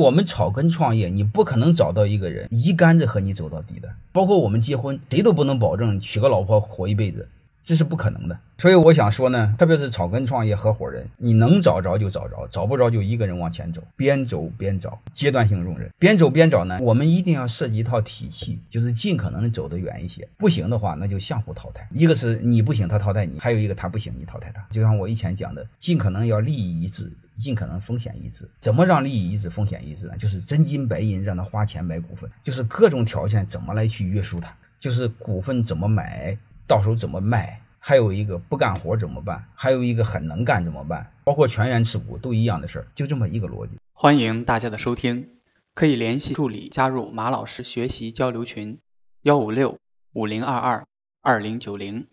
我们草根创业，你不可能找到一个人一竿子和你走到底的。包括我们结婚，谁都不能保证娶个老婆活一辈子。这是不可能的，所以我想说呢，特别是草根创业合伙人，你能找着就找着，找不着就一个人往前走，边走边找，阶段性容忍，边走边找呢，我们一定要设计一套体系，就是尽可能走得远一些。不行的话，那就相互淘汰，一个是你不行，他淘汰你；还有一个他不行，你淘汰他。就像我以前讲的，尽可能要利益一致，尽可能风险一致。怎么让利益一致、风险一致呢？就是真金白银让他花钱买股份，就是各种条件怎么来去约束他，就是股份怎么买。到时候怎么卖？还有一个不干活怎么办？还有一个很能干怎么办？包括全员持股都一样的事儿，就这么一个逻辑。欢迎大家的收听，可以联系助理加入马老师学习交流群：幺五六五零二二二零九零。